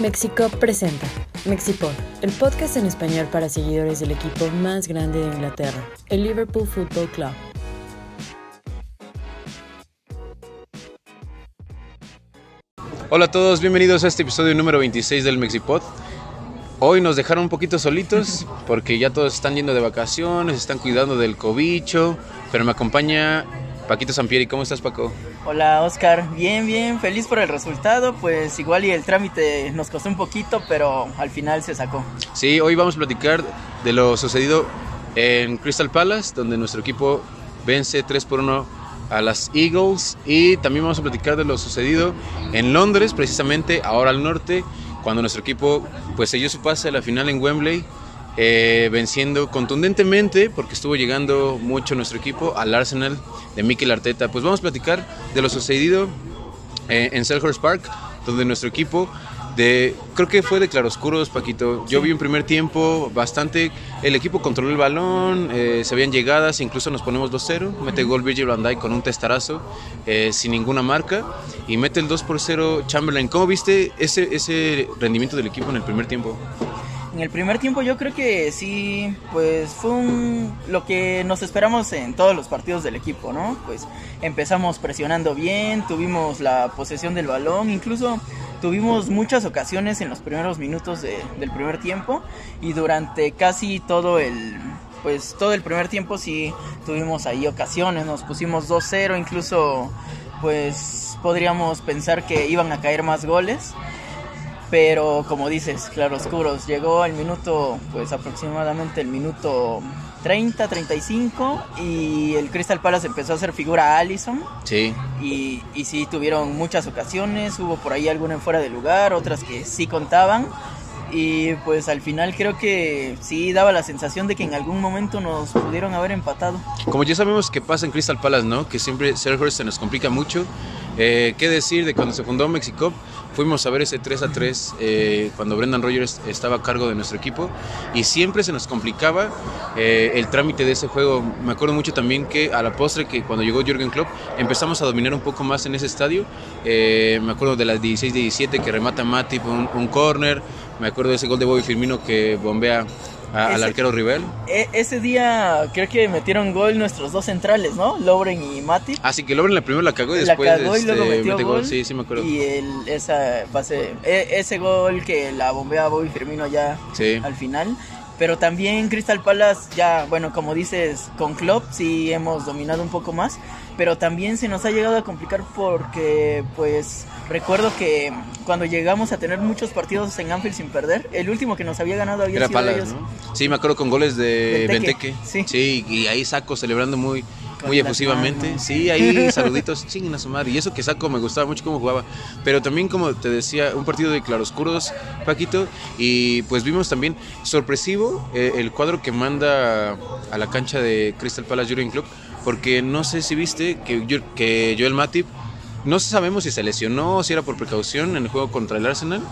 Mexico presenta Mexipod, el podcast en español para seguidores del equipo más grande de Inglaterra, el Liverpool Football Club. Hola a todos, bienvenidos a este episodio número 26 del Mexipod. Hoy nos dejaron un poquito solitos porque ya todos están yendo de vacaciones, están cuidando del cobicho, pero me acompaña Paquito Sampieri. ¿Cómo estás, Paco? Hola, Oscar. Bien, bien, feliz por el resultado. Pues igual y el trámite nos costó un poquito, pero al final se sacó. Sí, hoy vamos a platicar de lo sucedido en Crystal Palace, donde nuestro equipo vence 3 por 1 a las Eagles y también vamos a platicar de lo sucedido en Londres, precisamente ahora al norte, cuando nuestro equipo pues selló su pase a la final en Wembley, eh, venciendo contundentemente, porque estuvo llegando mucho nuestro equipo, al Arsenal de Mikel Arteta. Pues vamos a platicar de lo sucedido eh, en Selhurst Park, donde nuestro equipo de, creo que fue de claroscuros, Paquito. Yo vi un primer tiempo bastante. El equipo controló el balón, eh, se habían llegadas, incluso nos ponemos 2-0. Mete gol Virgil van Dijk con un testarazo, eh, sin ninguna marca. Y mete el 2 0 Chamberlain. ¿Cómo viste ese, ese rendimiento del equipo en el primer tiempo? En el primer tiempo yo creo que sí, pues fue lo que nos esperamos en todos los partidos del equipo, ¿no? Pues empezamos presionando bien, tuvimos la posesión del balón, incluso tuvimos muchas ocasiones en los primeros minutos del primer tiempo y durante casi todo el pues todo el primer tiempo sí tuvimos ahí ocasiones, nos pusimos 2-0, incluso pues podríamos pensar que iban a caer más goles pero como dices, claroscuros, llegó al minuto, pues aproximadamente el minuto 30, 35 y el Crystal Palace empezó a hacer figura a Allison. Sí. Y, y sí, tuvieron muchas ocasiones, hubo por ahí alguna en fuera de lugar, otras que sí contaban. Y pues al final creo que sí daba la sensación de que en algún momento nos pudieron haber empatado. Como ya sabemos que pasa en Crystal Palace, ¿no? Que siempre Sergio se nos complica mucho. Eh, ¿Qué decir de cuando se fundó Mexico? Fuimos a ver ese 3 a 3 eh, cuando Brendan Rogers estaba a cargo de nuestro equipo y siempre se nos complicaba eh, el trámite de ese juego. Me acuerdo mucho también que a la postre, que cuando llegó Jürgen Klopp, empezamos a dominar un poco más en ese estadio. me acuerdo de las 16-17 que remata Matip un, un corner. Me acuerdo de ese gol de Bobby Firmino que bombea al arquero Rivel. E, ese día creo que metieron gol nuestros dos centrales, ¿no? Lobren y Mati. Ah, sí, que Lobren la primera la cagó y después la cagó y luego este, metió gol, Sí, sí me acuerdo. Y el, esa base, e, ese gol que la bombea Bobby Firmino ya al final. Pero también Crystal Palace ya, bueno, como dices, con Klopp sí hemos dominado un poco más, pero también se nos ha llegado a complicar porque pues recuerdo que cuando llegamos a tener muchos partidos en Anfield sin perder, el último que nos había ganado había Era sido ellos. ¿no? Sí, me acuerdo con goles de Benteke. sí. sí, y ahí Saco celebrando muy muy efusivamente. Sí, ahí saluditos, chinguen a su madre. Y eso que Saco me gustaba mucho cómo jugaba. Pero también, como te decía, un partido de claroscuros, Paquito. Y pues vimos también sorpresivo eh, el cuadro que manda a la cancha de Crystal Palace Jurgen Club. Porque no sé si viste que, que Joel Matip, no sabemos si se lesionó o si era por precaución en el juego contra el Arsenal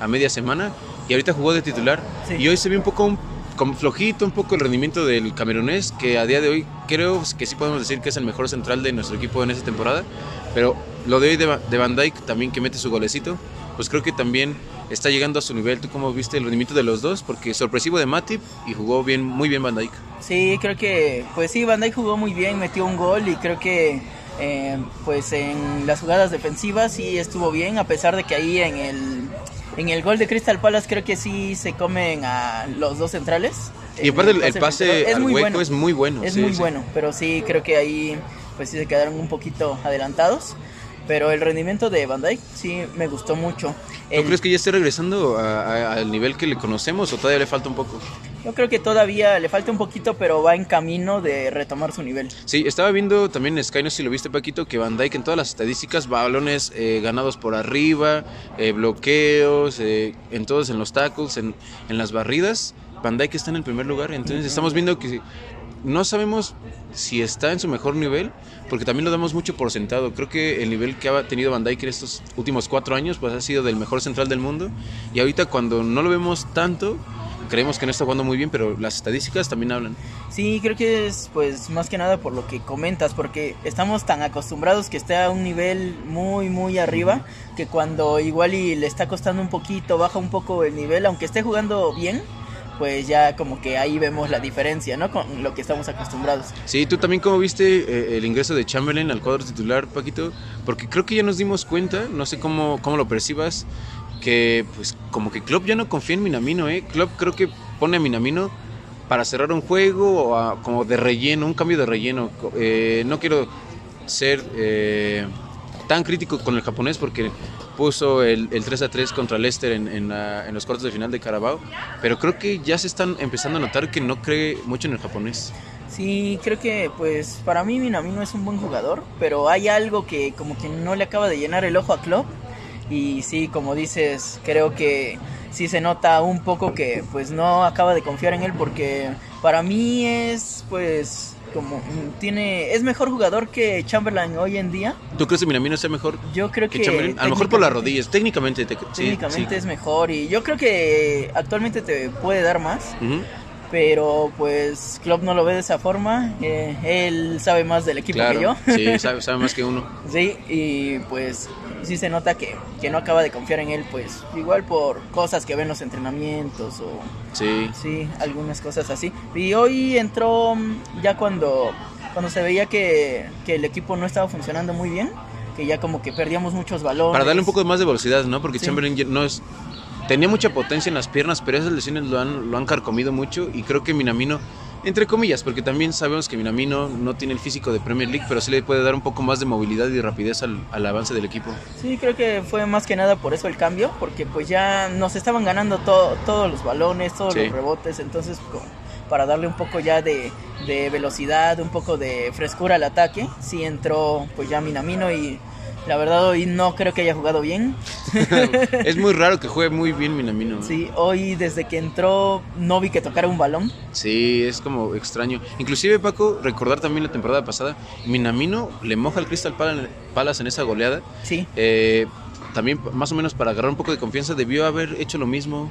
a media semana. Y ahorita jugó de titular. Sí. Y hoy se vio un poco un- como flojito un poco el rendimiento del camerunés, que a día de hoy creo que sí podemos decir que es el mejor central de nuestro equipo en esta temporada. Pero lo de hoy de, Van- de Van Dijk también que mete su golecito, pues creo que también está llegando a su nivel. ¿Tú cómo viste el rendimiento de los dos? Porque sorpresivo de Matip y jugó bien, muy bien Van Dijk. Sí, creo que, pues sí, Van Dijk jugó muy bien, metió un gol y creo que, eh, pues en las jugadas defensivas sí estuvo bien, a pesar de que ahí en el, en el gol de Crystal Palace creo que sí se comen a los dos centrales. Y aparte el, el pase filtrador. al muy hueco bueno, es muy bueno. es sí, muy sí. bueno, pero sí creo que ahí pues sí se quedaron un poquito adelantados. Pero el rendimiento de Van Dijk sí me gustó mucho. ¿No El- crees que ya esté regresando al nivel que le conocemos o todavía le falta un poco? Yo creo que todavía le falta un poquito, pero va en camino de retomar su nivel. Sí, estaba viendo también en Sky, no sé si lo viste Paquito, que Van Dijk en todas las estadísticas, balones eh, ganados por arriba, eh, bloqueos, eh, en todos, en los tackles, en, en las barridas, Van Dijk está en el primer lugar, entonces estamos viendo que no sabemos si está en su mejor nivel, porque también lo damos mucho por sentado. Creo que el nivel que ha tenido Van Dijk en estos últimos cuatro años, pues ha sido del mejor central del mundo, y ahorita cuando no lo vemos tanto, creemos que no está jugando muy bien, pero las estadísticas también hablan. Sí, creo que es pues más que nada por lo que comentas, porque estamos tan acostumbrados que esté a un nivel muy, muy arriba, que cuando igual y le está costando un poquito, baja un poco el nivel, aunque esté jugando bien, pues ya como que ahí vemos la diferencia, ¿no? Con lo que estamos acostumbrados. Sí, tú también cómo viste eh, el ingreso de Chamberlain al cuadro titular, Paquito, porque creo que ya nos dimos cuenta, no sé cómo, cómo lo percibas, que pues como que Klopp ya no confía en Minamino, ¿eh? Klopp creo que pone a Minamino para cerrar un juego o como de relleno, un cambio de relleno. Eh, no quiero ser eh, tan crítico con el japonés porque puso el, 3 a 3 contra Leicester en, en, los cuartos de final de Carabao, pero creo que ya se están empezando a notar que no cree mucho en el japonés. Sí, creo que pues para mí Minamino es un buen jugador, pero hay algo que como que no le acaba de llenar el ojo a Klopp y sí, como dices, creo que sí se nota un poco que pues no acaba de confiar en él porque para mí es pues como tiene es mejor jugador que Chamberlain hoy en día. ¿Tú crees que Minamino sea mejor? Yo creo que, a lo mejor por las rodillas, técnicamente técnicamente es mejor y yo creo que actualmente te puede dar más pero pues Klopp no lo ve de esa forma. Eh, él sabe más del equipo que yo. sí, sabe, sabe, más que uno. sí, y pues sí se nota que, que, no acaba de confiar en él, pues igual por cosas que ven los entrenamientos o sí, sí algunas cosas así. Y hoy entró mm, ya cuando, cuando se veía que, que el equipo no estaba funcionando muy bien que ya como que perdíamos muchos balones. Para darle un poco más de velocidad, ¿no? Porque Chamberlain no es tenía mucha potencia en las piernas, pero esas lesiones lo han, lo han carcomido mucho y creo que Minamino, entre comillas, porque también sabemos que Minamino no tiene el físico de Premier League, pero sí le puede dar un poco más de movilidad y rapidez al, al avance del equipo. Sí, creo que fue más que nada por eso el cambio, porque pues ya nos estaban ganando todos los balones, todos los rebotes, entonces para darle un poco ya de, de velocidad, un poco de frescura al ataque, sí entró pues ya Minamino y la verdad hoy no creo que haya jugado bien. es muy raro que juegue muy bien Minamino. Sí, hoy desde que entró no vi que tocara un balón. Sí, es como extraño. Inclusive Paco, recordar también la temporada pasada, Minamino le moja al Crystal Palace en esa goleada. Sí. Eh, también más o menos para agarrar un poco de confianza debió haber hecho lo mismo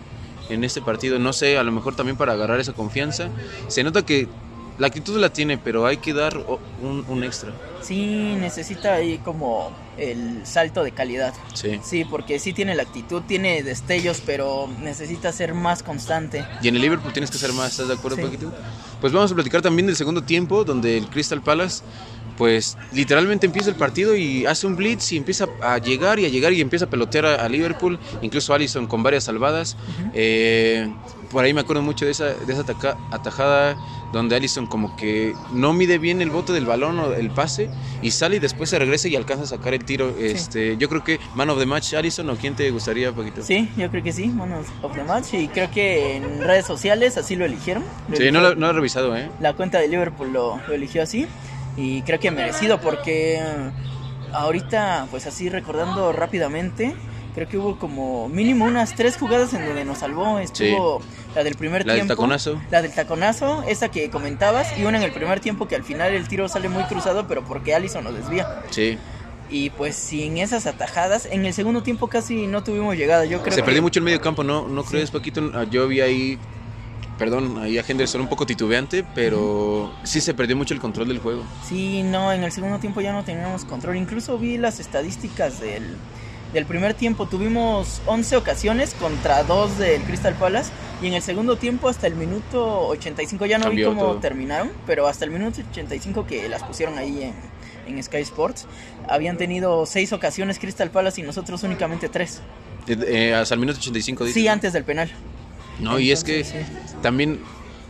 en este partido. No sé, a lo mejor también para agarrar esa confianza. Se nota que la actitud la tiene, pero hay que dar un, extra. Sí, necesita ahí como el salto de calidad. Sí. Sí, porque sí tiene la actitud, tiene destellos, pero necesita ser más constante. Y en el Liverpool tienes que ser más, ¿estás de acuerdo, sí. Pues vamos a platicar también del segundo tiempo, donde el Crystal Palace pues literalmente empieza el partido y hace un blitz y empieza a llegar y a llegar y empieza a pelotear a, Liverpool, incluso Allison con varias salvadas. Eh, por ahí me acuerdo mucho de esa, de esa atajada donde Allison como que no mide bien el bote del balón o el pase y sale y después se regresa y alcanza a sacar el tiro. Este, yo creo que Man of the Match Allison o quién te gustaría, Paquito. Sí, yo creo que sí, Man of the Match y creo que en redes sociales así lo eligieron. sí, no lo, no he revisado, ¿eh? La cuenta de Liverpool lo, lo eligió así y creo que merecido porque ahorita pues así recordando rápidamente creo que hubo como mínimo unas tres jugadas en donde nos salvó. Estuvo la del primer la tiempo. Del taconazo. La del taconazo, esa que comentabas. Y una en el primer tiempo que al final el tiro sale muy cruzado, pero porque Allison lo desvía. Sí. Y pues sin esas atajadas, en el segundo tiempo casi no tuvimos llegada. Yo creo Se perdió mucho el medio campo, ¿no? ¿No crees, Paquito? Ah, yo vi ahí perdón, ahí a Henderson un poco titubeante, pero sí se perdió mucho el control del juego. Sí, no, en el segundo tiempo ya no teníamos control. Incluso vi las estadísticas del, del primer tiempo tuvimos 11 ocasiones contra 2 del Crystal Palace y en el segundo tiempo hasta el minuto 85 ya no vi cómo terminaron, pero hasta el minuto 85 que las pusieron ahí en, en Sky Sports habían tenido 6 ocasiones Crystal Palace y nosotros únicamente 3. Eh, eh, hasta el minuto 85 Sí, antes del penal. No, y es que también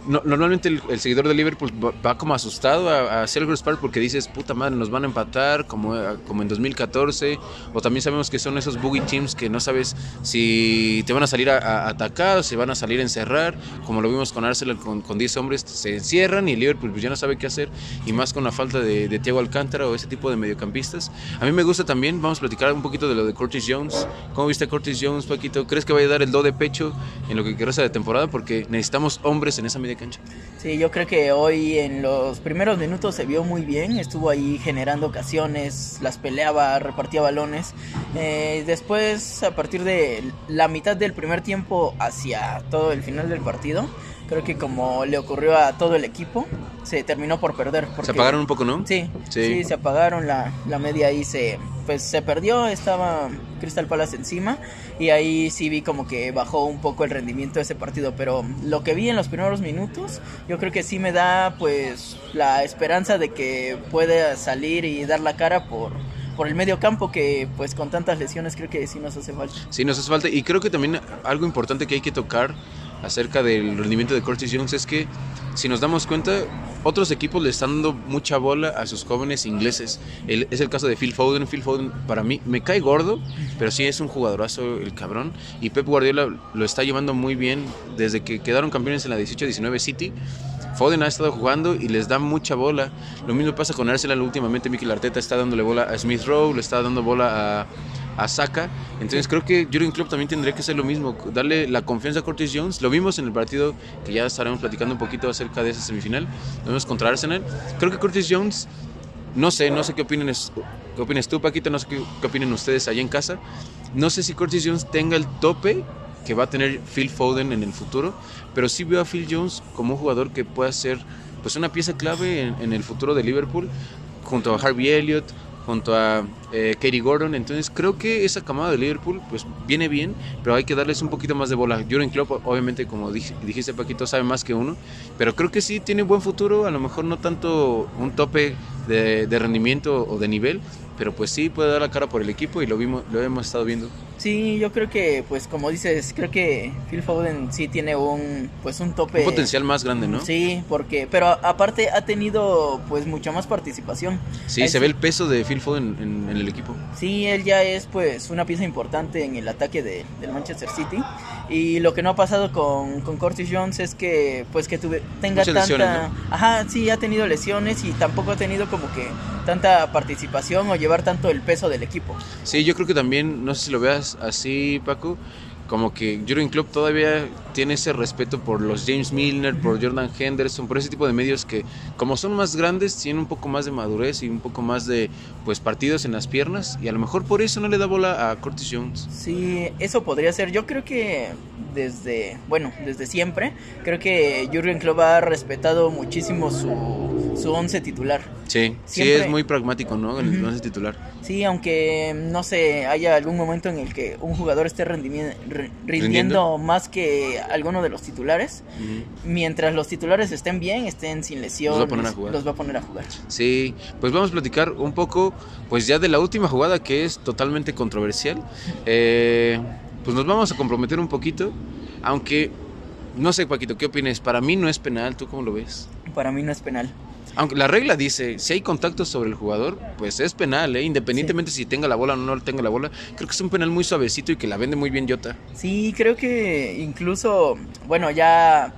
normalmente el, seguidor de Liverpool va, como asustado a, a Selhurst Park porque dices, puta madre, nos van a empatar como, como en 2014. O también sabemos que son esos boogie teams que no sabes si te van a salir a, atacar o si van a salir a encerrar. Como lo vimos con Arsenal con, con 10 hombres, se encierran y Liverpool pues ya no sabe qué hacer. Y más con la falta de, de Thiago Alcántara o ese tipo de mediocampistas. A mí me gusta también, vamos a platicar un poquito de lo de Curtis Jones. ¿Cómo viste a Curtis Jones, Paquito? ¿Crees que vaya a dar el do de pecho en lo que resta de temporada? Porque necesitamos hombres en esa media media cancha. Sí, yo creo que hoy en los primeros minutos se vio muy bien, estuvo ahí generando ocasiones, las peleaba, repartía balones. Eh, después, a partir de la mitad del primer tiempo hacia todo el final del partido, creo que como le ocurrió a todo el equipo, se terminó por perder. Se apagaron un poco, ¿no? Sí, sí, se apagaron, la, la media ahí se, pues, se perdió, estaba Crystal Palace encima y ahí sí vi como que bajó un poco el rendimiento de ese partido, pero lo que vi en los primeros minutos, yo creo que sí me da pues la esperanza de que pueda salir y dar la cara por por el medio campo que pues con tantas lesiones creo que sí nos hace falta. Sí, nos hace falta y creo que también algo importante que hay que tocar acerca del rendimiento de Curtis Jones es que si nos damos cuenta, otros equipos le están dando mucha bola a sus jóvenes ingleses. es el caso de Phil Foden. Phil Foden para mí me cae gordo, pero sí es un jugadorazo el cabrón. Y Pep Guardiola lo está llevando muy bien desde que quedaron campeones en la 18-19 City. Foden ha estado jugando y les da mucha bola. Lo mismo pasa con Arsenal últimamente. Mikel Arteta está dándole bola a Smith Rowe, le está dando bola a a Saka. Entonces creo que Jurgen Klopp también tendría que hacer lo mismo, darle la confianza a Curtis Jones. Lo vimos en el partido que ya estaremos platicando un poquito acerca de esa semifinal. Lo vimos contra Arsenal. Creo que Curtis Jones, no sé, no sé qué opinen, qué opinas tú, Paquito, no sé qué, qué opinen ustedes allá en casa. No sé si Curtis Jones tenga el tope que va a tener Phil Foden en el futuro, pero sí veo a Phil Jones como un jugador que pueda ser pues una pieza clave en, en el futuro de Liverpool junto a Harvey Elliott, junto a eh, Katie Gordon. Entonces creo que esa camada de Liverpool pues viene bien, pero hay que darles un poquito más de bola. Jurgen Klopp obviamente como dijiste Paquito sabe más que uno, pero creo que sí tiene buen futuro, a lo mejor no tanto un tope de, de rendimiento o de nivel, pero pues sí puede dar la cara por el equipo y lo vimos lo hemos estado viendo. Sí, yo creo que pues como dices, creo que Phil Foden sí tiene un pues un tope un potencial más grande, ¿no? Sí, porque pero aparte ha tenido pues mucha más participación. Sí, se ve el peso de Phil Foden en, el equipo. Sí, él ya es pues una pieza importante en el ataque de, del Manchester City y lo que no ha pasado con, con Curtis Jones es que pues que tuve, tenga tanta Ajá, sí, ha tenido lesiones y tampoco ha tenido como que tanta participación o llevar tanto el peso del equipo. Sí, yo creo que también, no sé si lo veas así, Paco, como que Jurgen Klopp todavía tiene ese respeto por los James Milner, por Jordan Henderson, por ese tipo de medios que como son más grandes tienen un poco más de madurez y un poco más de pues partidos en las piernas y a lo mejor por eso no le da bola a Curtis Jones. Sí, eso podría ser. Yo creo que desde, bueno, desde siempre, creo que Jurgen Klopp ha respetado muchísimo su, su once titular. Sí, sí es muy pragmático, ¿no? En el once titular. Sí, aunque no sé, haya algún momento en el que un jugador esté rindiendo, más que alguno de los titulares, mientras los titulares estén bien, estén sin lesión, los va a poner a jugar. Los va a poner a jugar. Sí, pues vamos a platicar un poco, pues ya de la última jugada que es totalmente controversial. Eh, pues nos vamos a comprometer un poquito, aunque no sé, Paquito, ¿qué opinas? Para mí no es penal, ¿tú cómo lo ves? Para mí no es penal. Aunque la regla dice, si hay contacto sobre el jugador, pues es penal, ¿eh? independientemente si tenga la bola o no tenga la bola. Creo que es un penal muy suavecito y que la vende muy bien Jota. Sí, creo que incluso, bueno, ya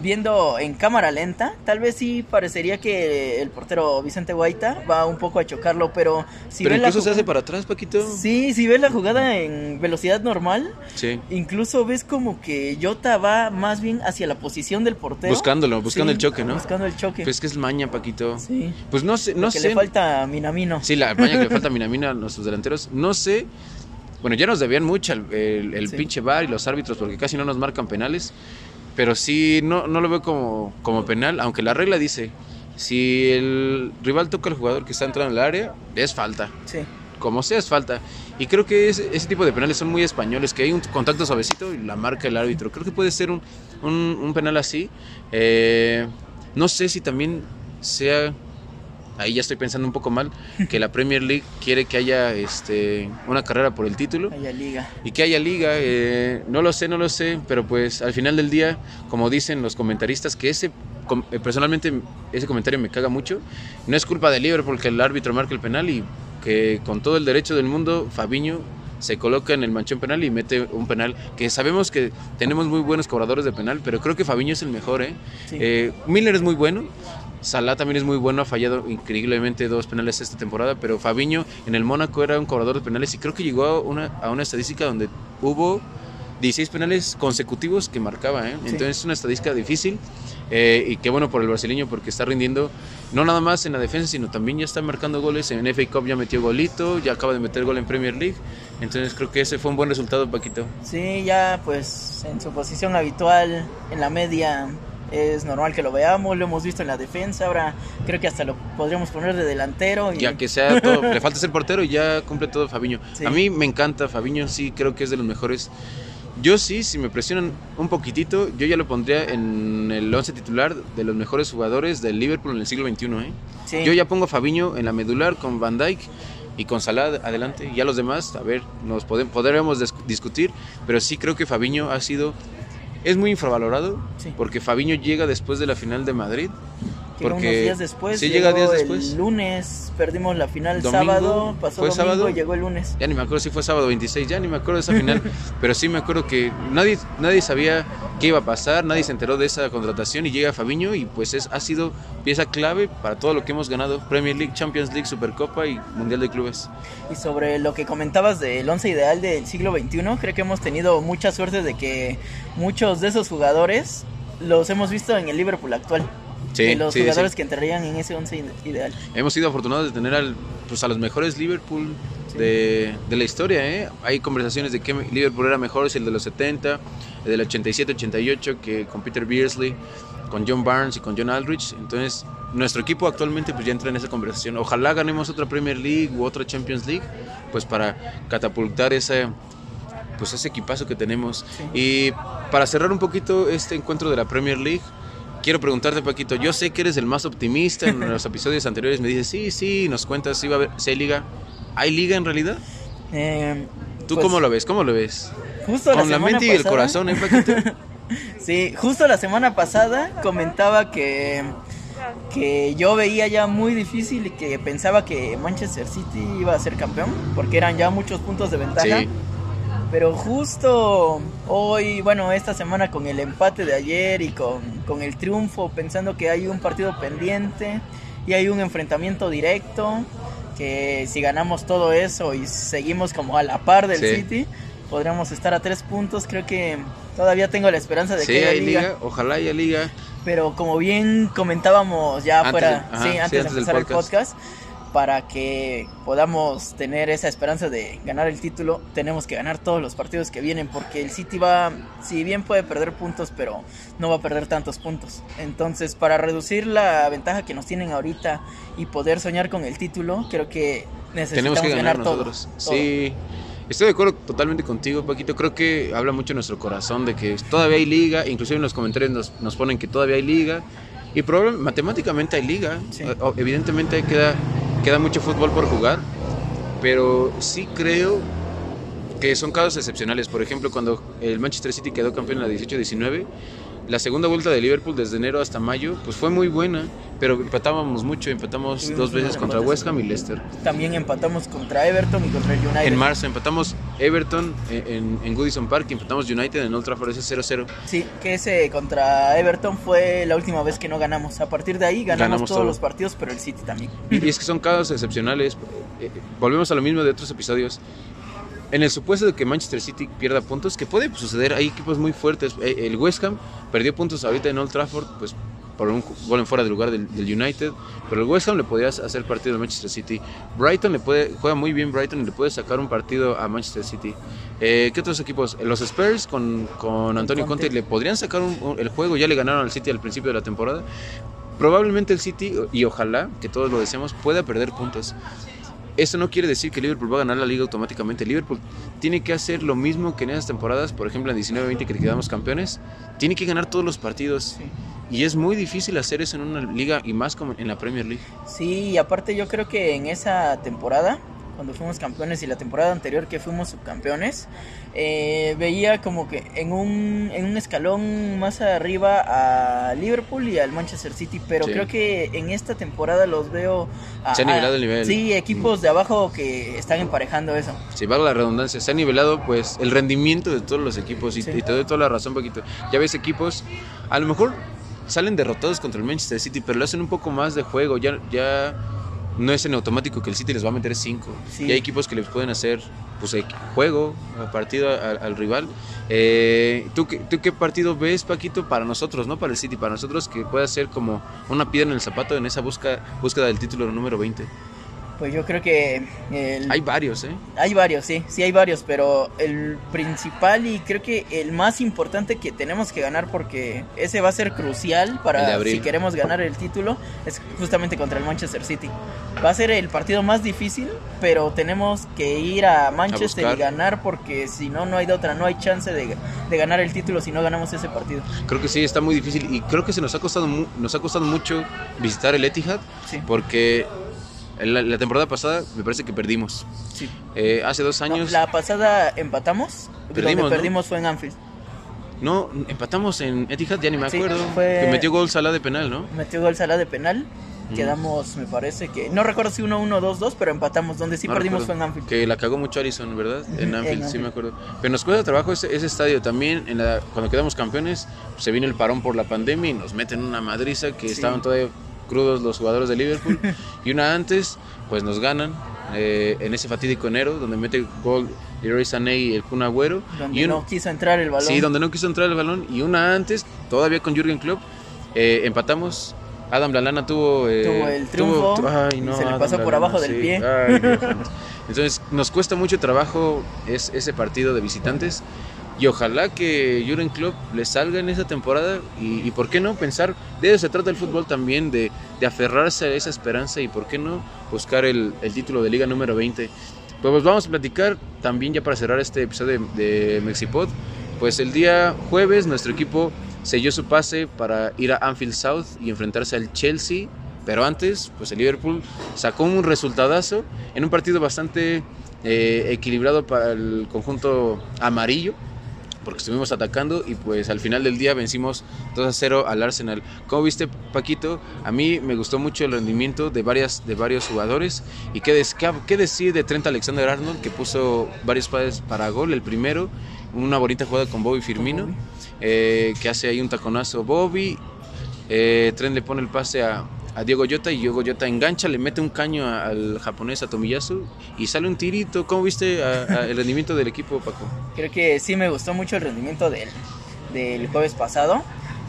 viendo en cámara lenta, tal vez sí parecería que el portero Vicente Guaita va un poco a chocarlo, pero si pero incluso se hace para atrás, Paquito. Sí, si ves la jugada en velocidad normal, sí. incluso ves como que Jota va más bien hacia la posición del portero. Buscándolo, buscando el choque, ¿no? Buscando el choque. Pues que es maña, Paquito. Sí. Pues no sé, no sé. le falta Minamino. Sí, la maña que le falta Minamino a nuestros delanteros. No sé. Bueno, ya nos debían mucho el, el, pinche bar y los árbitros porque casi no nos marcan penales. Pero sí, no, no lo veo como, como penal, aunque la regla dice, si el rival toca al jugador que está entrando en el área, es falta. Sí. Como sea, es falta. Y creo que ese, ese tipo de penales son muy españoles, que hay un contacto suavecito y la marca el árbitro. Creo que puede ser un, un, penal así. Eh, no sé si también sea ahí ya estoy pensando un poco mal, que la Premier League quiere que haya este, una carrera por el título. Haya liga. Y que haya liga, eh, no lo sé, no lo sé, pero pues al final del día, como dicen los comentaristas, que ese, eh, personalmente ese comentario me caga mucho, no es culpa de Liverpool que el árbitro marque el penal y que con todo el derecho del mundo, Fabiño se coloca en el manchón penal y mete un penal que sabemos que tenemos muy buenos cobradores de penal, pero creo que Fabiño es el mejor. ¿eh? eh Miller es muy bueno, Salah también es muy bueno, ha fallado increíblemente dos penales esta temporada, pero Fabiño en el Mónaco era un cobrador de penales y creo que llegó a una, a una estadística donde hubo 16 penales consecutivos que marcaba, ¿eh? entonces es una estadística difícil eh, y qué bueno por el brasileño porque está rindiendo no nada más en la defensa, sino también ya está marcando goles. En FA Cup ya metió golito, ya acaba de meter gol en Premier League. Entonces creo que ese fue un buen resultado, Paquito. Sí, ya pues en su posición habitual, en la media, es normal que lo veamos, lo hemos visto en la defensa, ahora creo que hasta lo podríamos poner de delantero. Y... Ya que sea todo, le falta ser portero y ya cumple todo Fabiño. A mí me encanta Fabiño, sí creo que es de los mejores yo sí, si me presionan un poquitito, yo ya lo pondría en el 11 titular de los mejores jugadores del Liverpool en el siglo XXI. ¿eh? Yo ya pongo a Fabiño en la medular con Van Dijk y con Salah adelante. Y ya los demás, a ver, nos podemos, discutir, pero sí creo que Fabiño ha sido... Es muy infravalorado porque Fabiño llega después de la final de Madrid porque unos días después. Sí, llega días después. El lunes perdimos la final sábado, pasó ¿Fue sábado? llegó el lunes. Ya ni me acuerdo si fue sábado 26, ya ni me acuerdo de esa final, pero sí me acuerdo que nadie, nadie sabía qué iba a pasar, nadie se enteró de esa contratación y llega Fabiño y pues es, ha sido pieza clave para todo lo que hemos ganado, Premier League, Champions League, Supercopa y Mundial de Clubes. Y sobre lo que comentabas del once ideal del siglo XXI, creo que hemos tenido mucha suerte de que muchos de esos jugadores los hemos visto en el Liverpool actual de los jugadores que entrarían en ese 11 ideal. Hemos sido afortunados de tener al, pues, a los mejores Liverpool de, de, la historia. ¿eh? Hay conversaciones de que Liverpool era mejor, si el de los 70, el del 87-88, que con Peter Beersley, con John Barnes y con John Aldrich. Entonces, nuestro equipo actualmente pues, ya entra en esa conversación. Ojalá ganemos otra Premier League u otra Champions League, pues para catapultar ese pues ese equipazo que tenemos. Y para cerrar un poquito este encuentro de la Premier League, quiero preguntarte, Paquito, yo sé que eres el más optimista, en los episodios anteriores me dices, sí, sí, nos cuentas si va a haber, si hay liga. ¿Hay liga en realidad? Eh, ¿Tú pues cómo lo ves? ¿Cómo lo ves? Justo Con la, mente y el corazón, ¿eh, Paquito? sí, justo la semana pasada comentaba que, que yo veía ya muy difícil y que pensaba que Manchester City iba a ser campeón, porque eran ya muchos puntos de ventaja. Sí. Pero justo hoy, bueno, esta semana con el empate de ayer y con, con, el triunfo, pensando que hay un partido pendiente y hay un enfrentamiento directo, que si ganamos todo eso y seguimos como a la par del City, podríamos estar a tres puntos. Creo que todavía tengo la esperanza de que haya liga. Ojalá haya liga. Pero como bien comentábamos ya fuera, sí, antes, de empezar el podcast para que podamos tener esa esperanza de ganar el título, tenemos que ganar todos los partidos que vienen, porque el City va, si bien puede perder puntos, pero no va a perder tantos puntos. Entonces, para reducir la ventaja que nos tienen ahorita y poder soñar con el título, creo que necesitamos tenemos que ganar, nosotros. Sí. Estoy de acuerdo totalmente contigo, Paquito. Creo que habla mucho nuestro corazón de que todavía hay liga. Inclusive en los comentarios nos, nos ponen que todavía hay liga. Y probablemente, matemáticamente hay liga. Evidentemente queda queda mucho fútbol por jugar, pero sí creo que son casos excepcionales. Por ejemplo, cuando el Manchester City quedó campeón en la 18-19, la segunda vuelta de Liverpool desde enero hasta mayo, pues fue muy buena, pero empatábamos mucho, empatamos dos veces contra West Ham y Leicester. También empatamos contra Everton y contra el United. En marzo empatamos Everton en, en Goodison Park y empatamos United en Old Trafford, ese 0-0. Sí, que ese contra Everton fue la última vez que no ganamos. A partir de ahí ganamos, todos los partidos, pero el City también. Y es que son casos excepcionales. Eh, volvemos a lo mismo de otros episodios en el supuesto de que Manchester City pierda puntos, que puede suceder, hay equipos muy fuertes. Eh, el West Ham perdió puntos ahorita en Old Trafford, pues por un gol en fuera de lugar del, United, pero el West Ham le podía hacer partido a Manchester City. Brighton le puede, juega muy bien Brighton y le puede sacar un partido a Manchester City. Eh, ¿Qué otros equipos? Los Spurs con, con Antonio Conte. le podrían sacar el juego, ya le ganaron al City al principio de la temporada. Probablemente el City, y ojalá, que todos lo deseamos, pueda perder puntos. Eso no quiere decir que Liverpool va a ganar la liga automáticamente. Liverpool tiene que hacer lo mismo que en esas temporadas, por ejemplo en 19-20 que quedamos campeones, tiene que ganar todos los partidos. Y es muy difícil hacer eso en una liga y más como en la Premier League. Sí, y aparte yo creo que en esa temporada cuando fuimos campeones y la temporada anterior que fuimos subcampeones, eh, veía como que en un, en un escalón más arriba a Liverpool y al Manchester City, pero creo que en esta temporada los veo... A, se ha nivelado el nivel. Sí, equipos de abajo que están emparejando eso. Si va la redundancia, se ha nivelado pues el rendimiento de todos los equipos y, te doy toda la razón, poquito. Ya ves equipos, a lo mejor salen derrotados contra el Manchester City, pero lo hacen un poco más de juego, ya... ya no es en automático que el City les va a meter 5. Sí. Y hay equipos que les pueden hacer pues, juego, eh, partido al, al rival. Eh, ¿tú, qué- ¿Tú qué partido ves, Paquito, para nosotros, no para el City, para nosotros que pueda ser como una piedra en el zapato en esa busca, búsqueda del título número 20? Pues yo creo que el- Hay varios, ¿eh? Hay varios, sí, sí hay varios, pero el principal y creo que el más importante que tenemos que ganar porque ese va a ser crucial para si queremos ganar el título es justamente contra el Manchester City. Va a ser el partido más difícil, pero tenemos que ir a Manchester y ganar porque si no, no hay de otra, no hay chance de, de ganar el título si no ganamos ese partido. Creo que sí, está muy difícil y creo que se nos ha costado, nos ha costado mucho visitar el Etihad Sí, porque la, la temporada pasada me parece que perdimos. sí. Eh, hace dos No, años... la pasada empatamos, Perdimos, donde ¿no? perdimos fue en Anfield. No, empatamos en Etihad, ya ni me Sí, acuerdo. fue- Que metió gol Salah de penal, ¿no? Metió gol Salah de penal. Mm. Quedamos, me parece que. No recuerdo si 1-1 2-2, pero empatamos. Donde sí No perdimos recuerdo. fue en Anfield. Que la cagó mucho Allison, ¿verdad? En Anfield, en sí me acuerdo. Pero nos cuesta trabajo ese, ese estadio también. En la, cuando quedamos campeones, se vino el parón por la pandemia y nos meten una madriza que Sí. estaban todavía crudos los jugadores de Liverpool. y una antes, pues nos ganan eh, en ese fatídico enero, donde mete gol Leroy Sané y el Kun Agüero. Donde y un- no quiso entrar el balón. Sí, donde no quiso entrar el balón. Y una antes, todavía con Jürgen Klopp, eh, empatamos. Adam Lallana tuvo, eh, Tuvo el triunfo ay, y no, se le Adam pasó por Lallana, abajo del sí. pie. Ay. Entonces nos cuesta mucho trabajo es, ese partido de visitantes. Y ojalá que Jürgen Klopp le salga en esa temporada. Y, y por qué no pensar, de eso se trata el fútbol también, de, de aferrarse a esa esperanza. Y por qué no buscar el, el título de liga número 20. Pues vamos a platicar también ya para cerrar este episodio de, de Mexipod. Pues el día jueves nuestro equipo selló su pase para ir a Anfield South y enfrentarse al Chelsea. Pero antes, pues el Liverpool sacó un resultadazo en un partido bastante eh, equilibrado para el conjunto amarillo. Porque estuvimos atacando y pues al final del día vencimos 2 a 0 al Arsenal. ¿Cómo viste, Paquito? A mí me gustó mucho el rendimiento de, varias, de varios jugadores. ¿Y qué, des- qué- qué decir de Trent Alexander Arnold que puso varios pases para gol? El primero, una bonita jugada con Bobby Firmino, eh, que hace ahí un taconazo Bobby. Eh, Trent le pone el pase a, a Diego Jota y Diego Jota engancha, le mete un caño a- al japonés a Tomiyasu y sale un tirito. ¿Cómo viste a- el rendimiento del equipo, Paco? Creo que sí me gustó mucho el rendimiento del, del jueves pasado.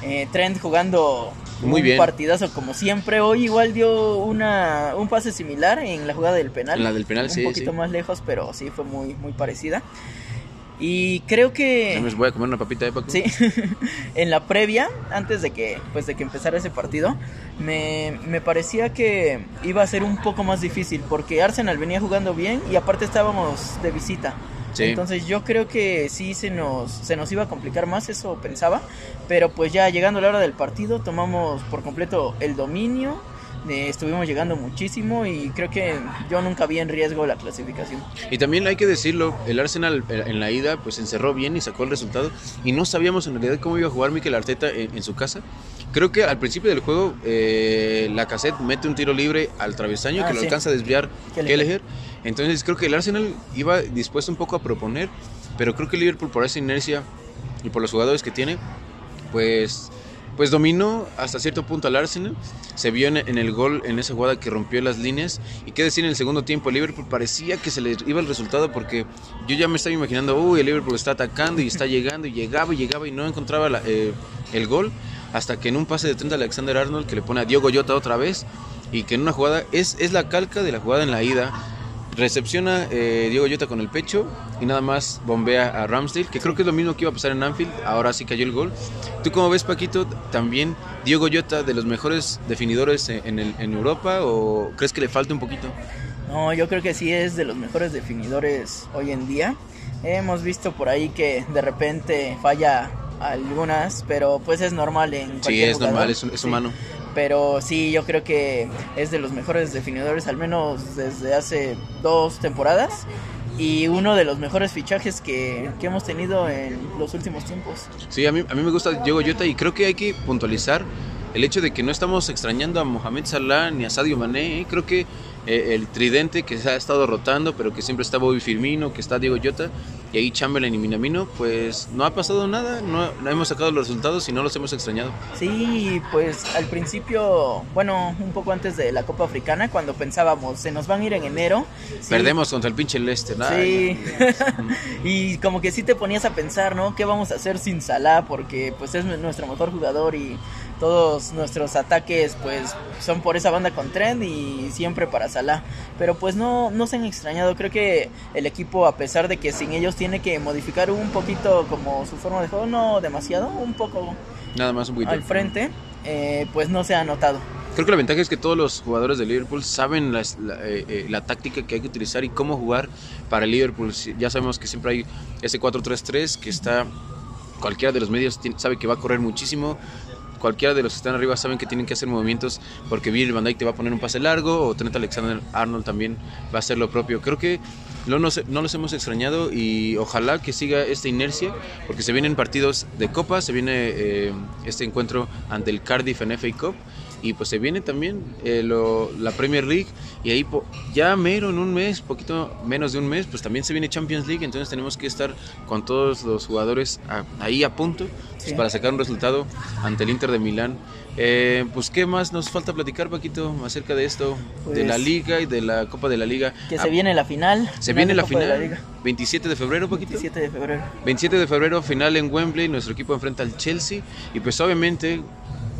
Eh, Trent jugando Muy un bien. partidazo como siempre. Hoy igual dio una, un pase similar en la jugada del penal. En la del penal, un sí, poquito sí. más lejos, pero sí fue muy, muy parecida. Y creo que... Me voy a comer una papita de Paco. Sí, en la previa, antes de que, pues de que empezara ese partido, me, me parecía que iba a ser un poco más difícil porque Arsenal venía jugando bien y aparte estábamos de visita. Sí. Entonces yo creo que sí se nos, se nos iba a complicar más, eso pensaba. Pero pues ya llegando a la hora del partido tomamos por completo el dominio. Eh, estuvimos llegando muchísimo y creo que yo nunca vi en riesgo la clasificación. Y también hay que decirlo, el Arsenal eh, en la ida pues encerró bien y sacó el resultado y no sabíamos en realidad cómo iba a jugar Mikel Arteta en, en su casa. Creo que al principio del juego eh, la cassette mete un tiro libre al travesaño Ah, que lo sí. alcanza a desviar Kelleher. Entonces creo que el Arsenal iba dispuesto un poco a proponer, pero creo que Liverpool por esa inercia y por los jugadores que tiene, pues pues dominó hasta cierto punto al Arsenal. Se vio en, el gol, en esa jugada que rompió las líneas. Y qué decir en el segundo tiempo, el Liverpool parecía que se le iba el resultado porque yo ya me estaba imaginando, uy, el Liverpool está atacando y está llegando y llegaba y llegaba y no encontraba la- eh, el gol. Hasta que en un pase de 30 Alexander Arnold que le pone a Diogo Jota otra vez y que en una jugada es, es la calca de la jugada en la ida. Recepciona eh, Diego Jota con el pecho y nada más bombea a Ramsdale, que creo que es lo mismo que iba a pasar en Anfield, ahora sí cayó el gol. ¿Tú cómo ves, Paquito, también Diego Jota de los mejores definidores en, el- en Europa o crees que le falta un poquito? No, yo creo que sí es de los mejores definidores hoy en día. Hemos visto por ahí que de repente falla algunas, pero pues es normal en Sí, cualquier es jugador. normal, es, es Sí. humano. Pero sí, yo creo que es de los mejores definidores, al menos desde hace dos temporadas. Y uno de los mejores fichajes que, que hemos tenido en los últimos tiempos. Sí, a mí, a mí me gusta Diego Jota y creo que hay que puntualizar el hecho de que no estamos extrañando a Mohamed Salah ni a Sadio Mané. ¿eh? Creo que eh, el tridente que se ha estado rotando, pero que siempre está Bobby Firmino, que está Diego Jota, y ahí Chamberlain y Minamino, pues no ha pasado nada, no, no hemos sacado los resultados y no los hemos extrañado. Sí, pues al principio, bueno, un poco antes de la Copa Africana, cuando pensábamos, se nos van a ir en enero. sí, Perdemos contra el pinche Leicester. Sí, Ay, y como que sí te ponías a pensar, ¿no? ¿Qué vamos a hacer sin Salah? Porque pues es nuestro mejor jugador y todos nuestros ataques pues son por esa banda con Trent y siempre para Salah. Pero pues no, no se han extrañado, creo que el equipo a pesar de que sin ellos tiene que modificar un poquito como su forma de juego, no demasiado, un poco Nada más un poquito. al frente, eh, pues no se ha notado. Creo que la ventaja es que todos los jugadores de Liverpool saben las- la, eh, eh, la táctica que hay que utilizar y cómo jugar para el Liverpool. Ya sabemos que siempre hay ese 4-3-3 que está. Cualquiera de los medios sabe que va a correr muchísimo. Cualquiera de los que están arriba saben que tienen que hacer movimientos porque Virgil van Dijk te va a poner un pase largo o Trent Alexander-Arnold también va a hacer lo propio. Creo que no nos, hemos extrañado y ojalá que siga esta inercia porque se vienen partidos de Copa, se viene eh, este encuentro ante el Cardiff en FA Cup y pues se viene también eh, lo- la Premier League y ahí ya mero en un mes, poquito menos de un mes, pues también se viene Champions League, entonces tenemos que estar con todos los jugadores a- ahí a punto pues, Sí. para sacar un resultado ante el Inter de Milán. Eh, pues qué más nos falta platicar Paquito acerca de esto, de la Pues- Liga y de la Copa de la Liga. Que Ah, se viene la final. se final viene la Copa de final, Liga. 27 de febrero, Paquito. 27 de febrero. 27 de febrero, final en Wembley, nuestro equipo enfrenta al Chelsea y pues obviamente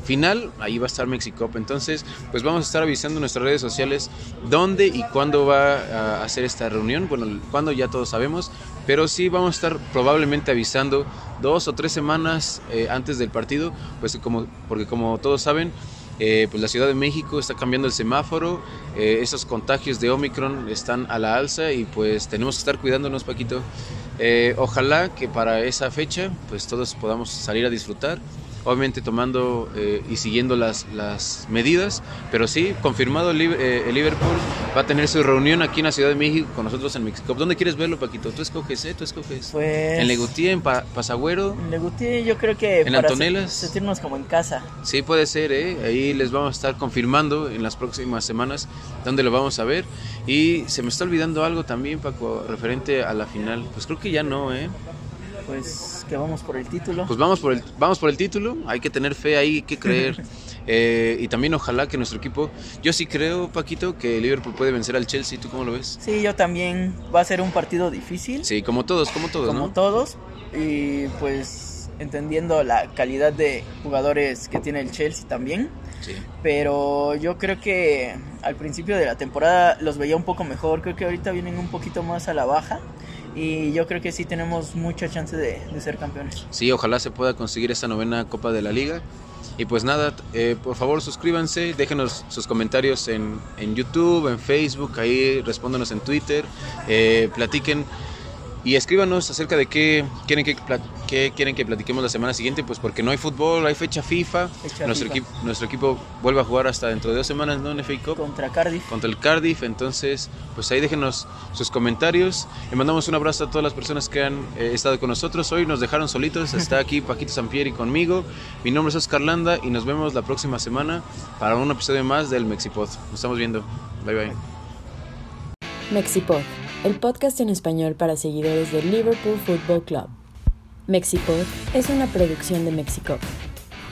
final, ahí va a estar Mexicop, entonces pues vamos a estar avisando nuestras redes sociales dónde y cuándo va a hacer esta reunión, bueno, cuándo ya todos sabemos, pero sí vamos a estar probablemente avisando dos o tres semanas eh, antes del partido, pues como, porque como todos saben, eh, pues la Ciudad de México está cambiando el semáforo, eh, esos contagios de Omicron están a la alza y pues tenemos que estar cuidándonos, Paquito. Ojalá que para esa fecha pues todos podamos salir a disfrutar, obviamente tomando eh, y siguiendo las, las medidas, pero sí, confirmado el, eh, el Liverpool va a tener su reunión aquí en la Ciudad de México con nosotros en México. ¿Dónde quieres verlo, Paquito? Tú escoges, ¿eh? Tú escoges. Pues. En Legutí, en Pa- Pasagüero. En Legutí, yo creo que. ¿En para Antonelas? se- sentirnos como en casa. Sí, puede ser, ¿eh? Ahí les vamos a estar confirmando en las próximas semanas dónde lo vamos a ver. Y se me está olvidando algo también, Paco, referente a la final. Pues creo que ya no, ¿eh? Pues que vamos por el título. Pues vamos por el, vamos por el título, hay que tener fe ahí, hay que creer. Eh, y también ojalá que nuestro equipo, yo sí creo, Paquito, que Liverpool puede vencer al Chelsea, ¿tú cómo lo ves? Sí, yo también. Va a ser un partido difícil. Sí, como todos, como todos, como ¿no? todos. Y pues entendiendo la calidad de jugadores que tiene el Chelsea también. Sí. Pero yo creo que al principio de la temporada los veía un poco mejor. Creo que ahorita vienen un poquito más a la baja. Y yo creo que sí tenemos mucha chance de, de ser campeones. Sí, ojalá se pueda conseguir esta novena Copa de la Liga. Y pues nada, eh, por favor suscríbanse, déjenos sus comentarios en, en YouTube, en Facebook, ahí respóndanos en Twitter, eh, platiquen y escríbanos acerca de qué quieren que, qué quieren que platiquemos la semana siguiente, pues porque no hay fútbol, hay fecha FIFA, Fecha nuestro, FIFA. Equipo, nuestro equipo vuelve a jugar hasta dentro de dos semanas, ¿no? En FA Cup Contra Cardiff. contra el Cardiff. Entonces, pues ahí déjenos sus comentarios. Le mandamos un abrazo a todas las personas que han eh, estado con nosotros. Hoy nos dejaron solitos. Está aquí Paquito Sampieri conmigo. Mi nombre es Oscar Landa y nos vemos la próxima semana para un episodio más del Mexipod. Nos estamos viendo. Bye bye. Mexipod, el podcast en español para seguidores del Liverpool Football Club. Mexipod es una producción de Mexico.